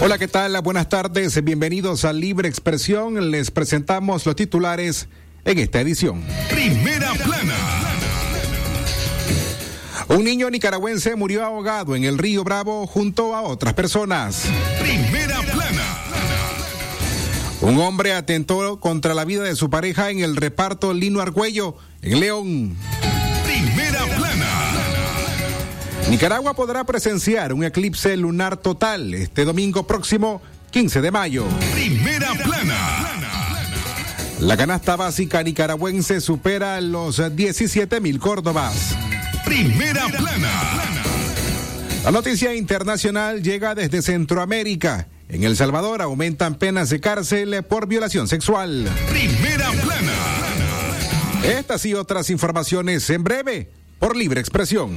Hola, ¿qué tal? Buenas tardes, bienvenidos a Libre Expresión. Les presentamos los titulares en esta edición. Primera plana. Un niño nicaragüense murió ahogado en el río Bravo junto a otras personas. Primera plana. Un hombre atentó contra la vida de su pareja en el reparto Lino Argüello, en León. Nicaragua podrá presenciar un eclipse lunar total este domingo próximo, 15 de mayo. Primera plana. La canasta básica nicaragüense supera los 17 mil córdobas. Primera plana. La noticia internacional llega desde Centroamérica. En El Salvador aumentan penas de cárcel por violación sexual. Primera plana. Estas y otras informaciones en breve por libre expresión.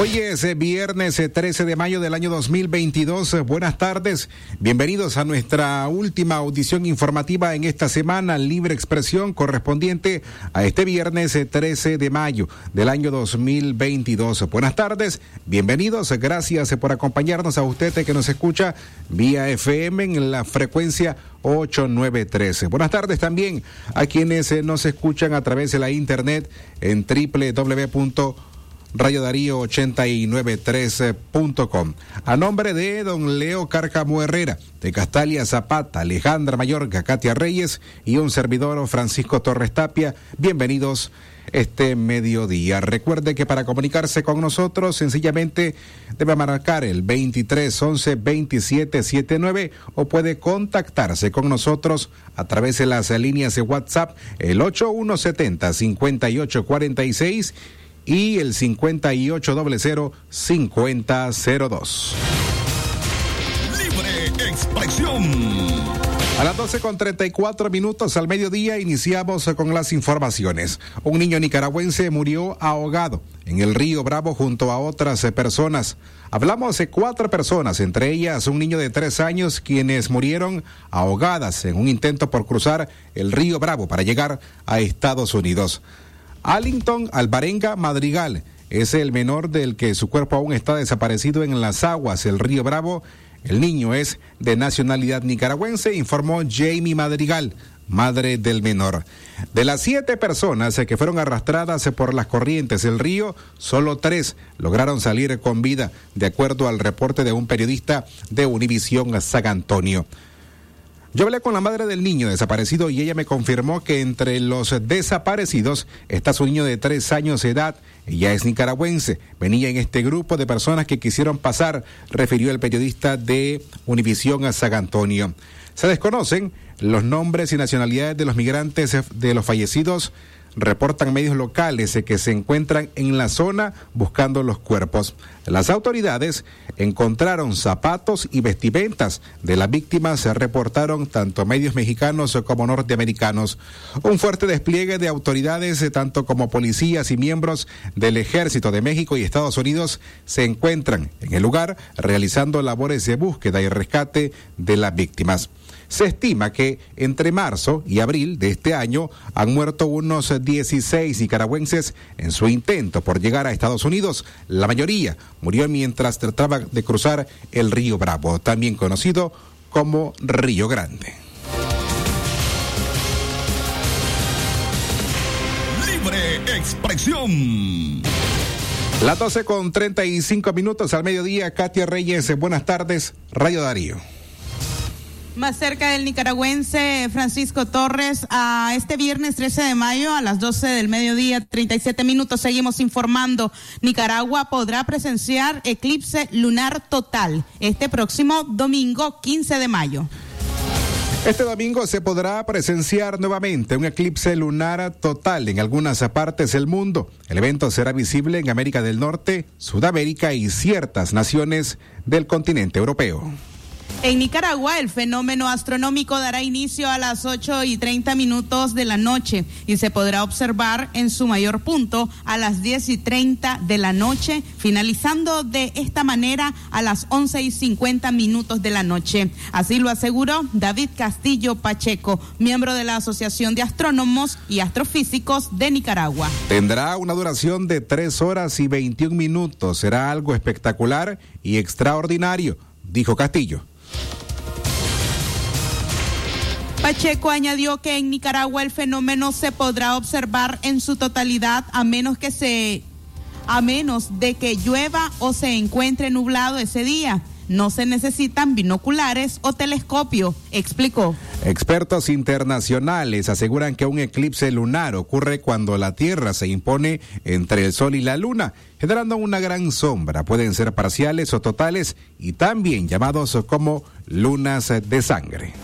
Hoy es eh, viernes eh, 13 de mayo del año 2022. Eh, Buenas tardes. Bienvenidos a nuestra última audición informativa en esta semana, Libre Expresión, correspondiente a este viernes eh, 13 de mayo del año 2022. Buenas tardes. Bienvenidos. Gracias eh, por acompañarnos a usted eh, que nos escucha vía FM en la frecuencia 8913. Buenas tardes también a quienes eh, nos escuchan a través de la internet en www Radio Darío 8913.com. A nombre de don Leo Cárcamo Herrera, de Castalia Zapata, Alejandra Mayorga, Katia Reyes y un servidor Francisco Torres Tapia, bienvenidos este mediodía. Recuerde que para comunicarse con nosotros sencillamente debe marcar el 23 11 27 79 o puede contactarse con nosotros a través de las líneas de WhatsApp el 8170 5846 y el 5800-5002. Libre expresión. A las 12 con 34 minutos al mediodía iniciamos con las informaciones. Un niño nicaragüense murió ahogado en el río Bravo junto a otras personas. Hablamos de cuatro personas, entre ellas un niño de tres años, quienes murieron ahogadas en un intento por cruzar el río Bravo para llegar a Estados Unidos. Allington Alvarenga Madrigal es el menor del que su cuerpo aún está desaparecido en las aguas del río Bravo. El niño es de nacionalidad nicaragüense, informó Jamie Madrigal, madre del menor. De las siete personas que fueron arrastradas por las corrientes del río, solo tres lograron salir con vida, de acuerdo al reporte de un periodista de Univisión San Antonio. Yo hablé con la madre del niño desaparecido y ella me confirmó que entre los desaparecidos está su niño de tres años de edad. Ella es nicaragüense. Venía en este grupo de personas que quisieron pasar, refirió el periodista de Univisión a San Antonio. Se desconocen los nombres y nacionalidades de los migrantes de los fallecidos. Reportan medios locales que se encuentran en la zona buscando los cuerpos. Las autoridades encontraron zapatos y vestimentas de las víctimas, se reportaron tanto medios mexicanos como norteamericanos. Un fuerte despliegue de autoridades, tanto como policías y miembros del Ejército de México y Estados Unidos, se encuentran en el lugar realizando labores de búsqueda y rescate de las víctimas. Se estima que entre marzo y abril de este año han muerto unos 16 nicaragüenses en su intento por llegar a Estados Unidos. La mayoría murió mientras trataba de cruzar el río Bravo, también conocido como Río Grande. Libre expresión. Las 12 con 35 minutos al mediodía, Katia Reyes, buenas tardes, Radio Darío. Más cerca del nicaragüense Francisco Torres, a este viernes 13 de mayo a las 12 del mediodía, 37 minutos, seguimos informando. Nicaragua podrá presenciar eclipse lunar total este próximo domingo 15 de mayo. Este domingo se podrá presenciar nuevamente un eclipse lunar total en algunas partes del mundo. El evento será visible en América del Norte, Sudamérica y ciertas naciones del continente europeo. En Nicaragua, el fenómeno astronómico dará inicio a las 8 y 30 minutos de la noche y se podrá observar en su mayor punto a las 10 y 30 de la noche, finalizando de esta manera a las 11 y 50 minutos de la noche. Así lo aseguró David Castillo Pacheco, miembro de la Asociación de Astrónomos y Astrofísicos de Nicaragua. Tendrá una duración de 3 horas y 21 minutos. Será algo espectacular y extraordinario, dijo Castillo. Pacheco añadió que en Nicaragua el fenómeno se podrá observar en su totalidad a menos que se a menos de que llueva o se encuentre nublado ese día. No se necesitan binoculares o telescopio, explicó. Expertos internacionales aseguran que un eclipse lunar ocurre cuando la Tierra se impone entre el Sol y la Luna, generando una gran sombra. Pueden ser parciales o totales y también llamados como lunas de sangre.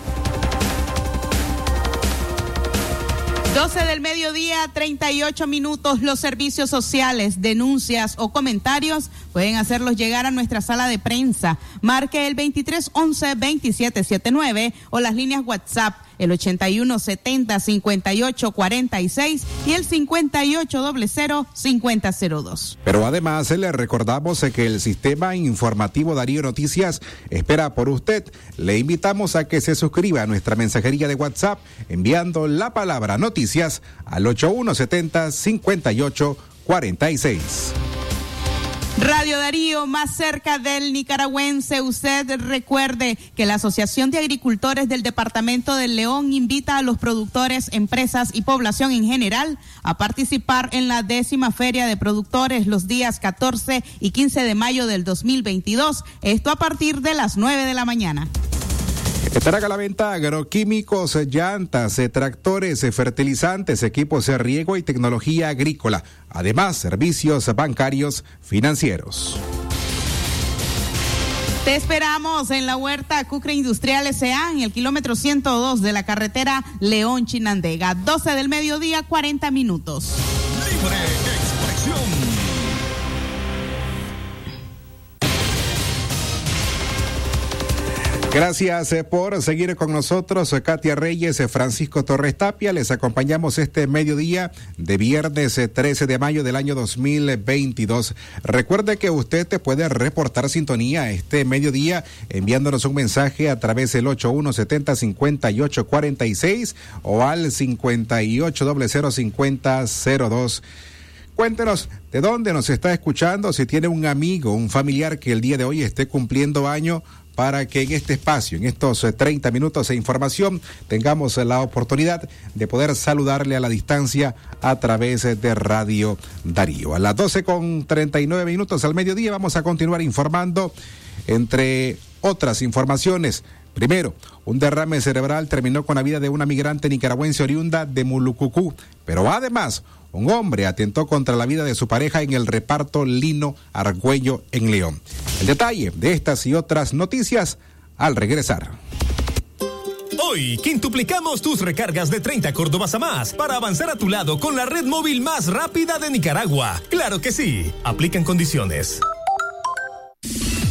12 del mediodía, 38 minutos. Los servicios sociales, denuncias o comentarios pueden hacerlos llegar a nuestra sala de prensa. Marque el 2311-2779 o las líneas WhatsApp el 81 70 58 46 y el 58 00 5002. Pero además le recordamos que el sistema informativo Darío Noticias espera por usted. Le invitamos a que se suscriba a nuestra mensajería de WhatsApp enviando la palabra noticias al 8170 58 46. Radio Darío, más cerca del nicaragüense. Usted recuerde que la Asociación de Agricultores del Departamento del León invita a los productores, empresas y población en general a participar en la décima Feria de Productores los días 14 y 15 de mayo del 2022. Esto a partir de las 9 de la mañana. Estará a la venta agroquímicos, llantas, tractores, fertilizantes, equipos de riego y tecnología agrícola. Además, servicios bancarios financieros. Te esperamos en la huerta Cucre Industrial S.A. en el kilómetro 102 de la carretera León Chinandega. 12 del mediodía, 40 minutos. Libre expresión. Gracias eh, por seguir con nosotros, eh, Katia Reyes, eh, Francisco Torres Tapia. Les acompañamos este mediodía de viernes 13 de mayo del año 2022. Recuerde que usted te puede reportar sintonía este mediodía enviándonos un mensaje a través del 8170-5846 o al 58005002. Cuéntenos de dónde nos está escuchando, si tiene un amigo, un familiar que el día de hoy esté cumpliendo año para que en este espacio, en estos 30 eh, minutos de información, tengamos la oportunidad de poder saludarle a la distancia a través de Radio Darío. A las 12 con 39 minutos al mediodía vamos a continuar informando entre otras informaciones. Primero, un derrame cerebral terminó con la vida de una migrante nicaragüense oriunda de Mulucucú, pero además un hombre atentó contra la vida de su pareja en el reparto Lino Argüello en León. El detalle de estas y otras noticias al regresar. Hoy quintuplicamos tus recargas de 30 Córdobas a más para avanzar a tu lado con la red móvil más rápida de Nicaragua. Claro que sí. Aplican condiciones.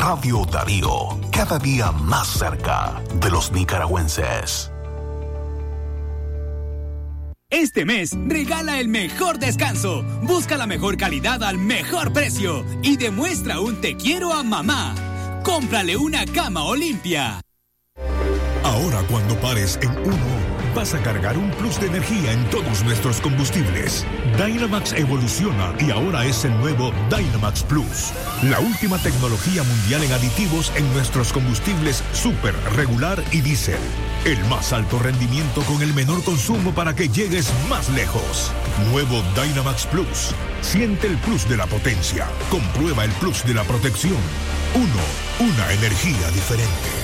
Radio Darío, cada día más cerca de los nicaragüenses. Este mes regala el mejor descanso, busca la mejor calidad al mejor precio y demuestra un te quiero a mamá. Cómprale una cama Olimpia. Ahora cuando pares en uno vas a cargar un plus de energía en todos nuestros combustibles. Dynamax evoluciona y ahora es el nuevo Dynamax Plus. La última tecnología mundial en aditivos en nuestros combustibles super, regular y diésel. El más alto rendimiento con el menor consumo para que llegues más lejos. Nuevo Dynamax Plus. Siente el plus de la potencia. Comprueba el plus de la protección. Uno, una energía diferente.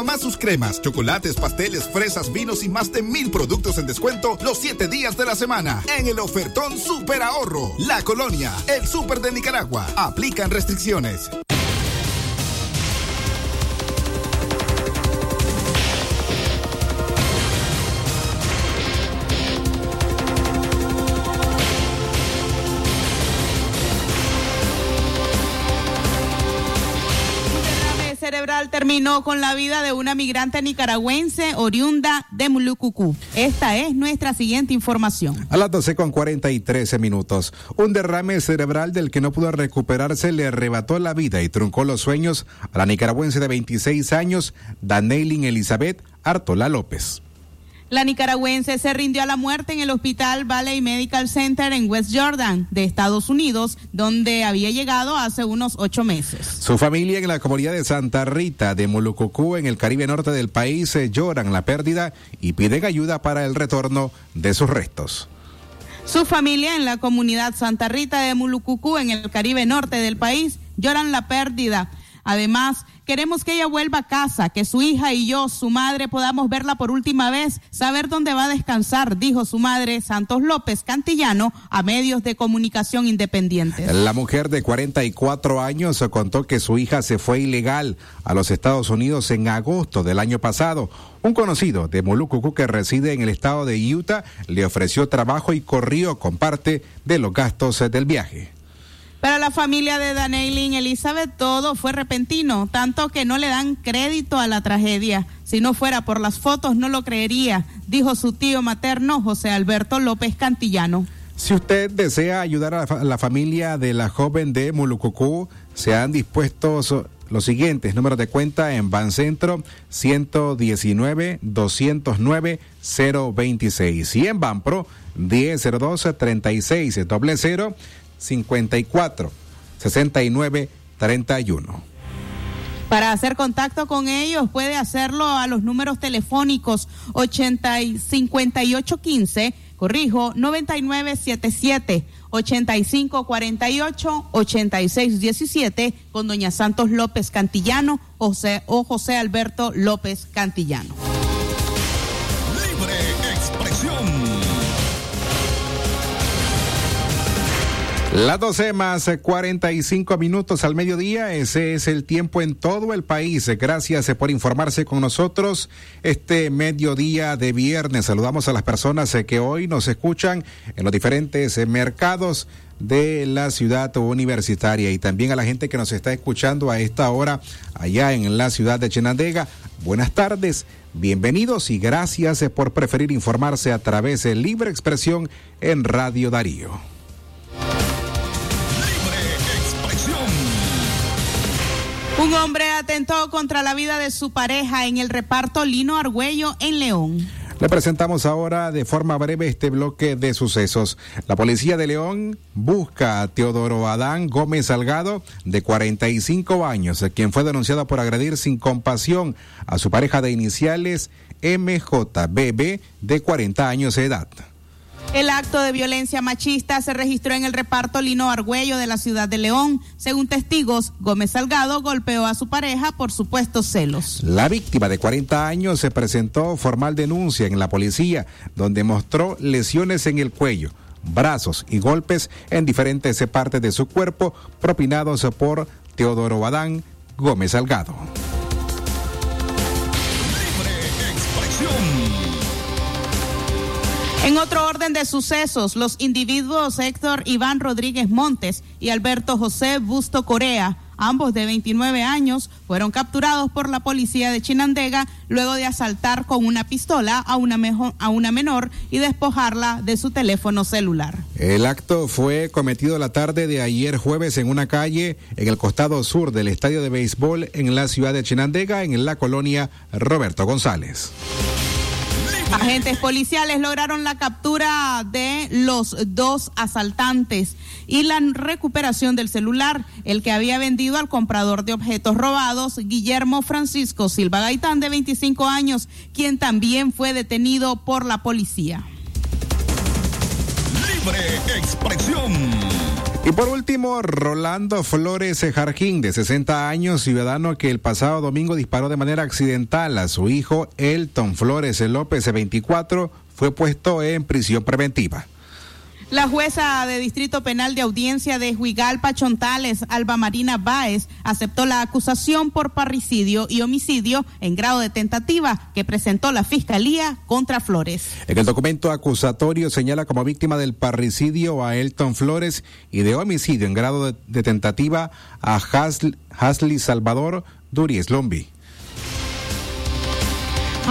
mamá sus cremas, chocolates, pasteles, fresas, vinos y más de mil productos en descuento los siete días de la semana en el ofertón Super Ahorro. La Colonia, el Super de Nicaragua. Aplican restricciones. Terminó con la vida de una migrante nicaragüense oriunda de Mulucucú. Esta es nuestra siguiente información. A las 12 con 43 minutos, un derrame cerebral del que no pudo recuperarse le arrebató la vida y truncó los sueños a la nicaragüense de 26 años, Daneilin Elizabeth Artola López. La nicaragüense se rindió a la muerte en el Hospital Valley Medical Center en West Jordan, de Estados Unidos, donde había llegado hace unos ocho meses. Su familia en la comunidad de Santa Rita de Molucucú, en el Caribe Norte del país, lloran la pérdida y piden ayuda para el retorno de sus restos. Su familia en la comunidad Santa Rita de Mulucucú, en el Caribe Norte del país, lloran la pérdida. Además, Queremos que ella vuelva a casa, que su hija y yo, su madre, podamos verla por última vez, saber dónde va a descansar, dijo su madre Santos López Cantillano a medios de comunicación independientes. La mujer de 44 años contó que su hija se fue ilegal a los Estados Unidos en agosto del año pasado. Un conocido de Molucucu que reside en el estado de Utah le ofreció trabajo y corrió con parte de los gastos del viaje. Para la familia de Daneilin Elizabeth todo fue repentino, tanto que no le dan crédito a la tragedia. Si no fuera por las fotos no lo creería, dijo su tío materno José Alberto López Cantillano. Si usted desea ayudar a la, familia de la joven de Mulucucú, se han dispuestos los siguientes números de cuenta en Bancentro 119 209 026 y en Banpro 1002 36 00 54 69 31. Para hacer contacto con ellos puede hacerlo a los números telefónicos 80 y 5815, corrijo, 9977, 8548, 8617 con doña Santos López Cantillano José, o José Alberto López Cantillano. Las 12 más 45 minutos al mediodía, ese es el tiempo en todo el país. Gracias por informarse con nosotros este mediodía de viernes. Saludamos a las personas que hoy nos escuchan en los diferentes mercados de la ciudad universitaria y también a la gente que nos está escuchando a esta hora allá en la ciudad de Chenandega. Buenas tardes, bienvenidos y gracias por preferir informarse a través de Libre Expresión en Radio Darío. Un hombre atentó contra la vida de su pareja en el reparto Lino Argüello en León. Le presentamos ahora de forma breve este bloque de sucesos. La policía de León busca a Teodoro Adán Gómez Salgado, de 45 años, quien fue denunciado por agredir sin compasión a su pareja de iniciales MJBB, de 40 años de edad. El acto de violencia machista se registró en el reparto Lino Argüello de la ciudad de León. Según testigos, Gómez Salgado golpeó a su pareja por supuestos celos. La víctima de 40 años se presentó formal denuncia en la policía, donde mostró lesiones en el cuello, brazos y golpes en diferentes partes de su cuerpo propinados por Teodoro Adán Gómez Salgado. En otro orden de sucesos, los individuos Héctor Iván Rodríguez Montes y Alberto José Busto Corea, ambos de 29 años, fueron capturados por la policía de Chinandega luego de asaltar con una pistola a una, a una menor y despojarla de su teléfono celular. El acto fue cometido la tarde de ayer jueves en una calle en el costado sur del estadio de béisbol en la ciudad de Chinandega, en la colonia Roberto González. Agentes policiales lograron la captura de los dos asaltantes y la recuperación del celular, el que había vendido al comprador de objetos robados, Guillermo Francisco Silva Gaitán, de 25 años, quien también fue detenido por la policía. Libre expresión. Y por último, Rolando Flores Jarquín, de 60 años, ciudadano que el pasado domingo disparó de manera accidental a su hijo Elton Flores López, de 24, fue puesto en prisión preventiva. La jueza de Distrito Penal de Audiencia de Huigalpa Chontales, Alba Marina Báez, aceptó la acusación por parricidio y homicidio en grado de tentativa que presentó la Fiscalía contra Flores. En el documento acusatorio señala como víctima del parricidio a Elton Flores y de homicidio en grado de, tentativa a Hasley Salvador Duries Lombi.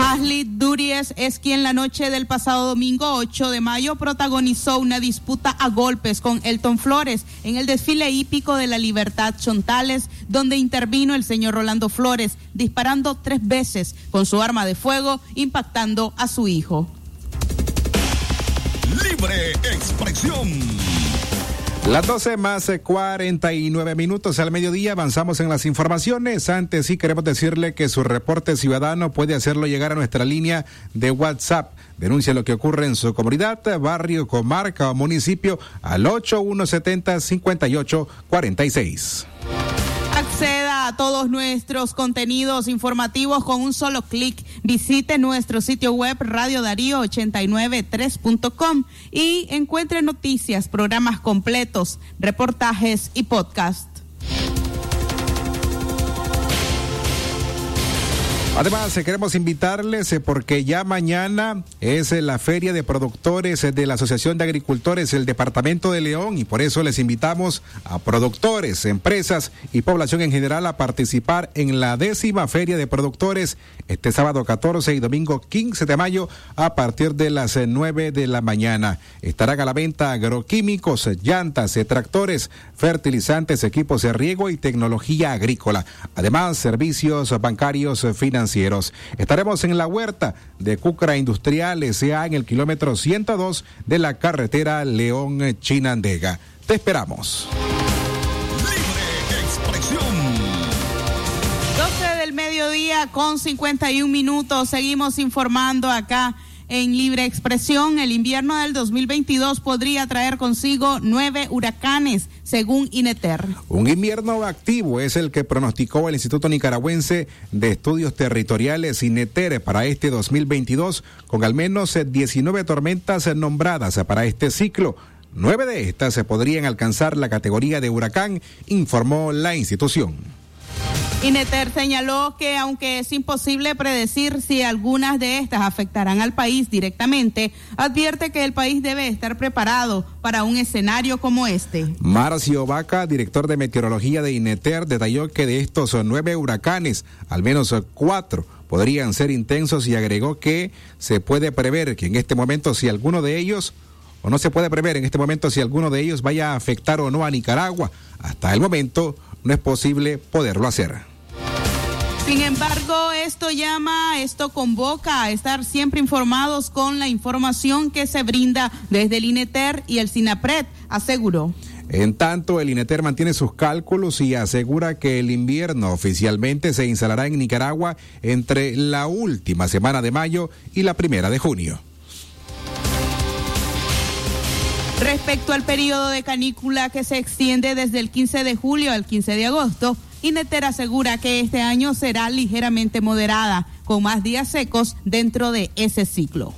Hasley Duries es quien la noche del pasado domingo 8 de mayo protagonizó una disputa a golpes con Elton Flores en el desfile hípico de la Libertad Chontales, donde intervino el señor Rolando Flores, disparando tres veces con su arma de fuego, impactando a su hijo. Libre expresión. Las 12 más 49 minutos al mediodía avanzamos en las informaciones. Antes sí queremos decirle que su reporte ciudadano puede hacerlo llegar a nuestra línea de WhatsApp. Denuncia lo que ocurre en su comunidad, barrio, comarca o municipio al 8170 5846. Acceda todos nuestros contenidos informativos con un solo clic. Visite nuestro sitio web radiodarío893.com y encuentre noticias, programas completos, reportajes y podcast. Además, eh, queremos invitarles eh, porque ya mañana es eh, la feria de productores de la Asociación de Agricultores del Departamento de León y por eso les invitamos a productores, empresas y población en general a participar en la décima feria de productores este sábado 14 y domingo 15 de mayo a partir de las 9 de la mañana. Estarán a la venta agroquímicos, llantas, tractores, fertilizantes, equipos de riego y tecnología agrícola. Además, servicios bancarios financieros Estaremos en la huerta de Cucra Industrial S.A. en el kilómetro 102 de la carretera León-Chinandega. Te esperamos. Libre expresión. 12 del mediodía con 51 minutos. Seguimos informando acá en libre expresión, el invierno del 2022 podría traer consigo nueve huracanes, según INETER. Un invierno activo es el que pronosticó el Instituto Nicaragüense de Estudios Territoriales INETER para este 2022, con al menos 19 tormentas nombradas para este ciclo. Nueve de estas se podrían alcanzar la categoría de huracán, informó la institución. Ineter señaló que aunque es imposible predecir si algunas de estas afectarán al país directamente, advierte que el país debe estar preparado para un escenario como este. Marcio Vaca, director de meteorología de Ineter, detalló que de estos nueve huracanes, al menos cuatro podrían ser intensos y agregó que se puede prever que en este momento si alguno de ellos o no se puede prever en este momento si alguno de ellos vaya a afectar o no a Nicaragua. Hasta el momento no es posible poderlo hacer. Sin embargo, esto llama, esto convoca a estar siempre informados con la información que se brinda desde el INETER y el SINAPRED, aseguró. En tanto, el INETER mantiene sus cálculos y asegura que el invierno oficialmente se instalará en Nicaragua entre la última semana de mayo y la primera de junio. Respecto al periodo de canícula que se extiende desde el 15 de julio al 15 de agosto, Ineter asegura que este año será ligeramente moderada, con más días secos dentro de ese ciclo.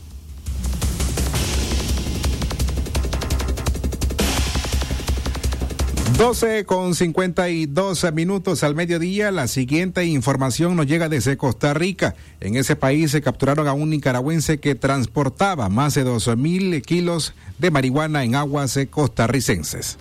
12 con 52 minutos al mediodía. La siguiente información nos llega desde Costa Rica. En ese país se capturaron a un nicaragüense que transportaba más de 12 mil kilos de marihuana en aguas costarricenses.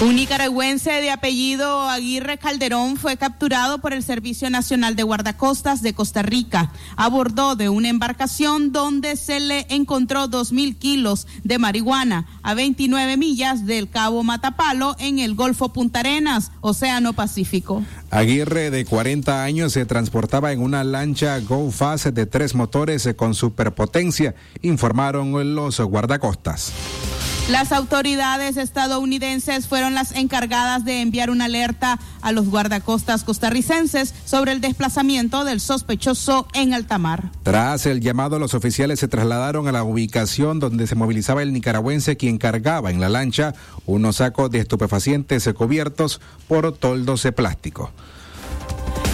Un nicaragüense de apellido Aguirre Calderón fue capturado por el Servicio Nacional de Guardacostas de Costa Rica. Abordó de una embarcación donde se le encontró dos mil kilos de marihuana a 29 millas del Cabo Matapalo en el Golfo Punta Arenas, Océano Pacífico. Aguirre, de 40 años, se transportaba en una lancha Go Fast de tres motores con superpotencia, informaron los guardacostas. Las autoridades estadounidenses fueron las encargadas de enviar una alerta a los guardacostas costarricenses sobre el desplazamiento del sospechoso en alta mar. Tras el llamado, los oficiales se trasladaron a la ubicación donde se movilizaba el nicaragüense quien cargaba en la lancha unos sacos de estupefacientes cubiertos por toldos de plástico.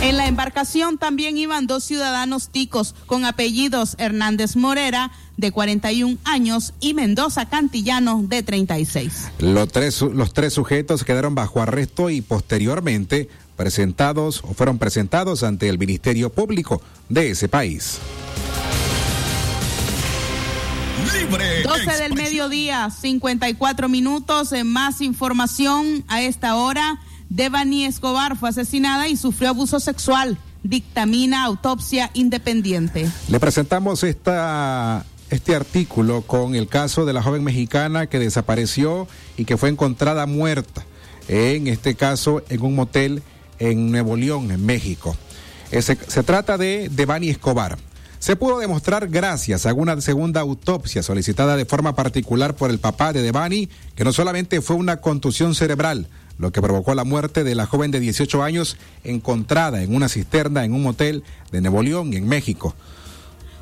En la embarcación también iban dos ciudadanos ticos con apellidos Hernández Morera, de 41 años, y Mendoza Cantillano, de 36. Los tres, los tres sujetos quedaron bajo arresto y posteriormente presentados o fueron presentados ante el Ministerio Público de ese país. Libre 12 del mediodía, 54 minutos. En más información a esta hora. Devani Escobar fue asesinada y sufrió abuso sexual. Dictamina autopsia independiente. Le presentamos esta, este artículo con el caso de la joven mexicana que desapareció y que fue encontrada muerta. En este caso, en un motel en Nuevo León, en México. se trata de Devani Escobar. Se pudo demostrar gracias a una segunda autopsia solicitada de forma particular por el papá de Devani que no solamente fue una contusión cerebral, lo que provocó la muerte de la joven de 18 años encontrada en una cisterna en un motel de Nuevo León, en México.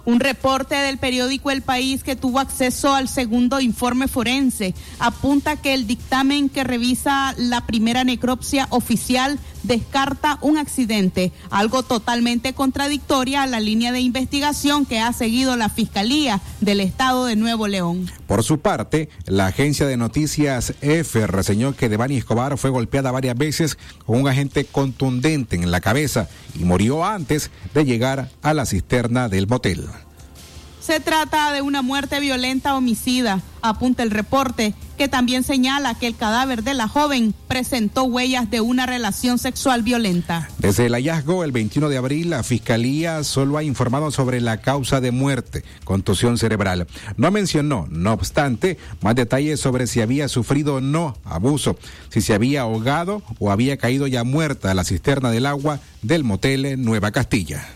Un reporte del periódico El País que tuvo acceso al segundo informe forense apunta que el dictamen que revisa la primera necropsia oficial descarta un accidente, algo totalmente contradictoria a la línea de investigación que ha seguido la Fiscalía del Estado de Nuevo León. Por su parte, la agencia de noticias EFE reseñó que Devani Escobar fue golpeada varias veces con un agente contundente en la cabeza y murió antes de llegar a la cisterna del motel. Se trata de una muerte violenta homicida, apunta el reporte, que también señala que el cadáver de la joven presentó huellas de una relación sexual violenta. Desde el hallazgo el 21 de abril, la Fiscalía solo ha informado sobre la causa de muerte, contusión cerebral. No mencionó, no obstante, más detalles sobre si había sufrido o no abuso, si se había ahogado o había caído ya muerta a la cisterna del agua del motel Nueva Castilla.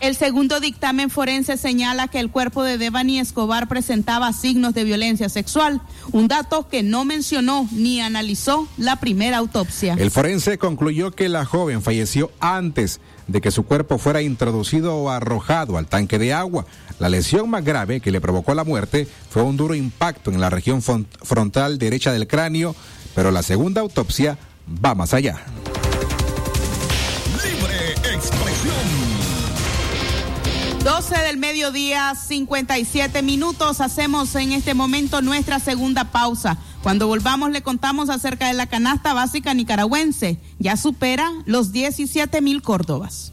El segundo dictamen forense señala que el cuerpo de Devani Escobar presentaba signos de violencia sexual, un dato que no mencionó ni analizó la primera autopsia. El forense concluyó que la joven falleció antes de que su cuerpo fuera introducido o arrojado al tanque de agua. La lesión más grave que le provocó la muerte fue un duro impacto en la región frontal derecha del cráneo, pero la segunda autopsia va más allá. 12 del mediodía, 57 minutos. Hacemos en este momento nuestra segunda pausa. Cuando volvamos le contamos acerca de la canasta básica nicaragüense. Ya supera los 17 mil córdobas.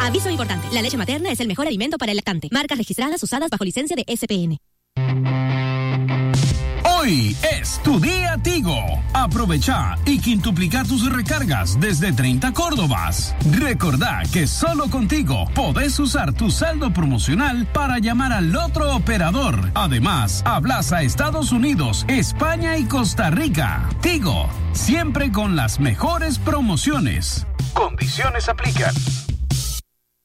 Aviso importante, la leche materna es el mejor alimento para el lactante. Marcas registradas usadas bajo licencia de SPN. Hoy es tu día Tigo. Aprovecha y quintuplica tus recargas desde 30 Córdobas. Recordá que solo contigo podés usar tu saldo promocional para llamar al otro operador. Además, hablas a Estados Unidos, España y Costa Rica. Tigo, siempre con las mejores promociones. Condiciones aplican.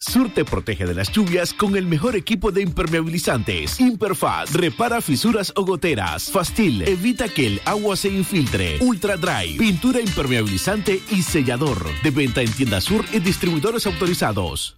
Sur te protege de las lluvias con el mejor equipo de impermeabilizantes. Imperfat repara fisuras o goteras. Fastil evita que el agua se infiltre. Ultra Dry, pintura impermeabilizante y sellador. De venta en tienda Sur y distribuidores autorizados.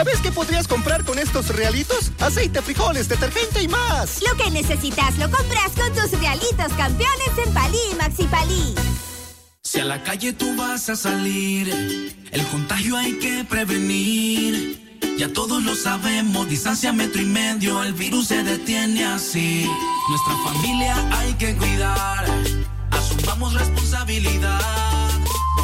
¿Sabes qué podrías comprar con estos realitos? Aceite, frijoles, detergente y más. Lo que necesitas lo compras con tus realitos campeones en Palí y Maxi Palí. Si a la calle tú vas a salir, el contagio hay que prevenir. Ya todos lo sabemos, distancia metro y medio, el virus se detiene así. Nuestra familia hay que cuidar, asumamos responsabilidad.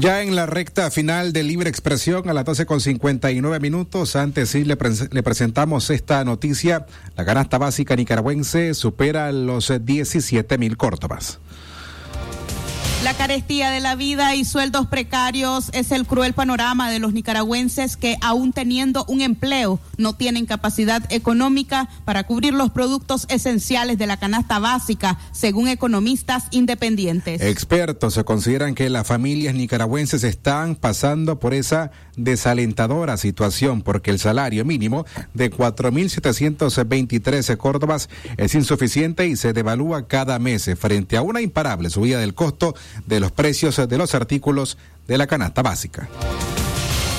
Ya en la recta final de Libre Expresión a las 12 con 59 minutos, antes sí le, pre le, presentamos esta noticia. La canasta básica nicaragüense supera los 17 mil córdobas. La carestía de la vida y sueldos precarios es el cruel panorama de los nicaragüenses que, aún teniendo un empleo, no tienen capacidad económica para cubrir los productos esenciales de la canasta básica, según economistas independientes. Expertos consideran que las familias nicaragüenses están pasando por esa desalentadora situación porque el salario mínimo de 4.723 córdobas es insuficiente y se devalúa cada mes frente a una imparable subida del costo de los precios de los artículos de la canasta básica.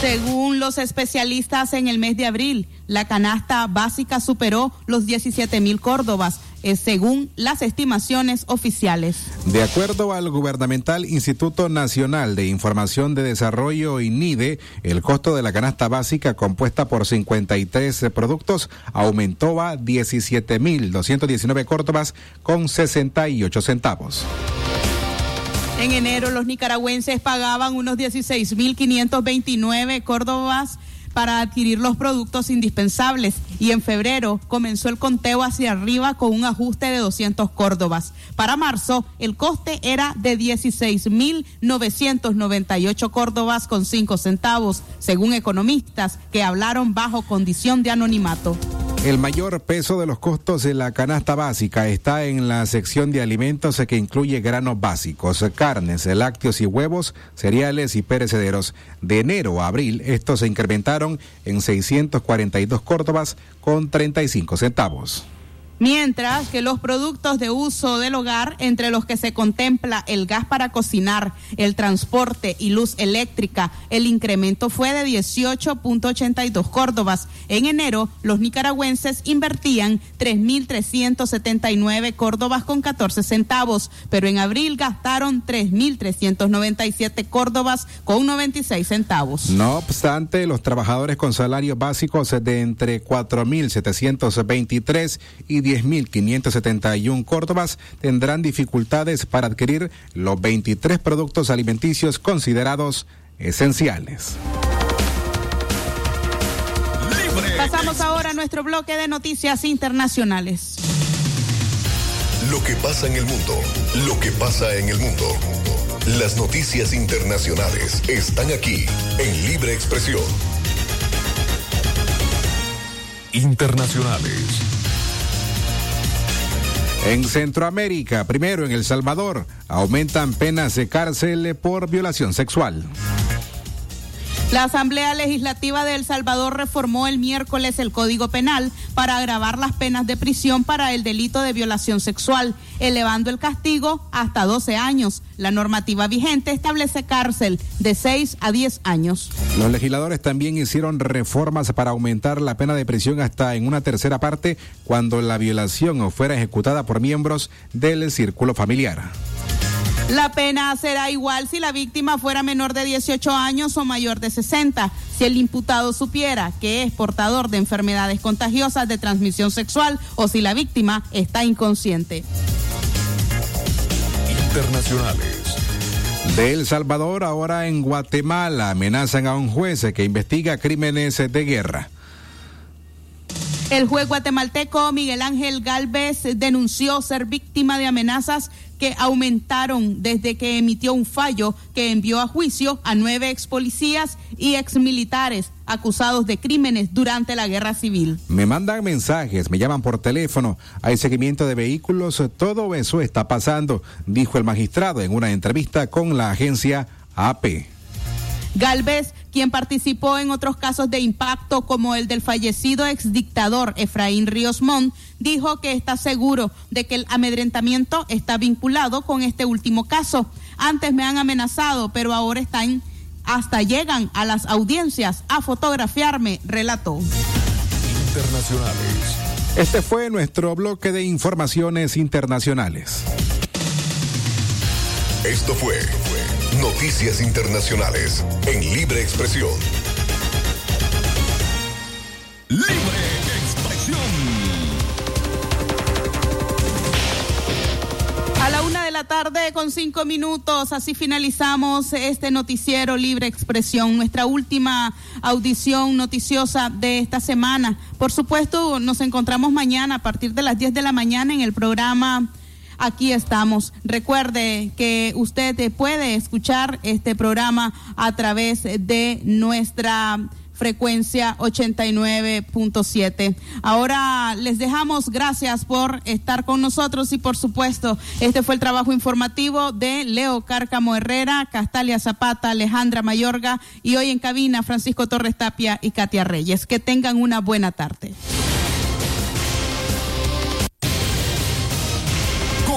Según los especialistas, en el mes de abril, la canasta básica superó los 17 mil córdobas, eh, según las estimaciones oficiales. De acuerdo al gubernamental Instituto Nacional de Información de Desarrollo INIDE, el costo de la canasta básica compuesta por 53 productos aumentó a 17 mil 219 córdobas con 68 centavos. En enero los nicaragüenses pagaban unos 16.529 córdobas para adquirir los productos indispensables y en febrero comenzó el conteo hacia arriba con un ajuste de 200 córdobas. Para marzo el coste era de 16.998 córdobas con 5 centavos, según economistas que hablaron bajo condición de anonimato. El mayor peso de los costos de la canasta básica está en la sección de alimentos que incluye granos básicos, carnes, lácteos y huevos, cereales y perecederos. De enero a abril, estos se incrementaron en 642 córdobas con 35 centavos mientras que los productos de uso del hogar, entre los que se contempla el gas para cocinar, el transporte y luz eléctrica, el incremento fue de 18.82 córdobas. En enero, los nicaragüenses invertían 3.379 córdobas con 14 centavos, pero en abril gastaron 3.397 córdobas con 96 centavos. No obstante, los trabajadores con salarios básicos de entre 4.723 y 10.571 Córdobas tendrán dificultades para adquirir los 23 productos alimenticios considerados esenciales. Pasamos ahora a nuestro bloque de noticias internacionales. Lo que pasa en el mundo, lo que pasa en el mundo. Las noticias internacionales están aquí en Libre Expresión. Internacionales. En Centroamérica, primero en El Salvador, aumentan penas de cárcel por violación sexual. La Asamblea Legislativa de El Salvador reformó el miércoles el Código Penal para agravar las penas de prisión para el delito de violación sexual, elevando el castigo hasta 12 años. La normativa vigente establece cárcel de 6 a 10 años. Los legisladores también hicieron reformas para aumentar la pena de prisión hasta en una tercera parte cuando la violación fuera ejecutada por miembros del círculo familiar. La pena será igual si la víctima fuera menor de 18 años o mayor de 60. Si el imputado supiera que es portador de enfermedades contagiosas de transmisión sexual o si la víctima está inconsciente. Internacionales. De El Salvador, ahora en Guatemala, amenazan a un juez que investiga crímenes de guerra. El juez guatemalteco Miguel Ángel Galvez denunció ser víctima de amenazas que aumentaron desde que emitió un fallo que envió a juicio a nueve ex policías y ex militares acusados de crímenes durante la guerra civil. Me mandan mensajes, me llaman por teléfono, hay seguimiento de vehículos, todo eso está pasando, dijo el magistrado en una entrevista con la agencia AP. Galvez quien participó en otros casos de impacto como el del fallecido exdictador Efraín Ríos Montt, dijo que está seguro de que el amedrentamiento está vinculado con este último caso. Antes me han amenazado, pero ahora están hasta llegan a las audiencias a fotografiarme, relató. Internacionales. Este fue nuestro bloque de informaciones internacionales. Esto fue Noticias Internacionales en Libre Expresión. Libre Expresión. A la una de la tarde con cinco minutos, así finalizamos este noticiero Libre Expresión, nuestra última audición noticiosa de esta semana. Por supuesto, nos encontramos mañana a partir de las 10 de la mañana en el programa aquí estamos. Recuerde que usted puede escuchar este programa a través de nuestra frecuencia 89.7. Ahora les dejamos gracias por estar con nosotros y por supuesto, este fue el trabajo informativo de Leo Cárcamo Herrera, Castalia Zapata, Alejandra Mayorga y hoy en cabina Francisco Torres Tapia y Katia Reyes. Que tengan una buena tarde.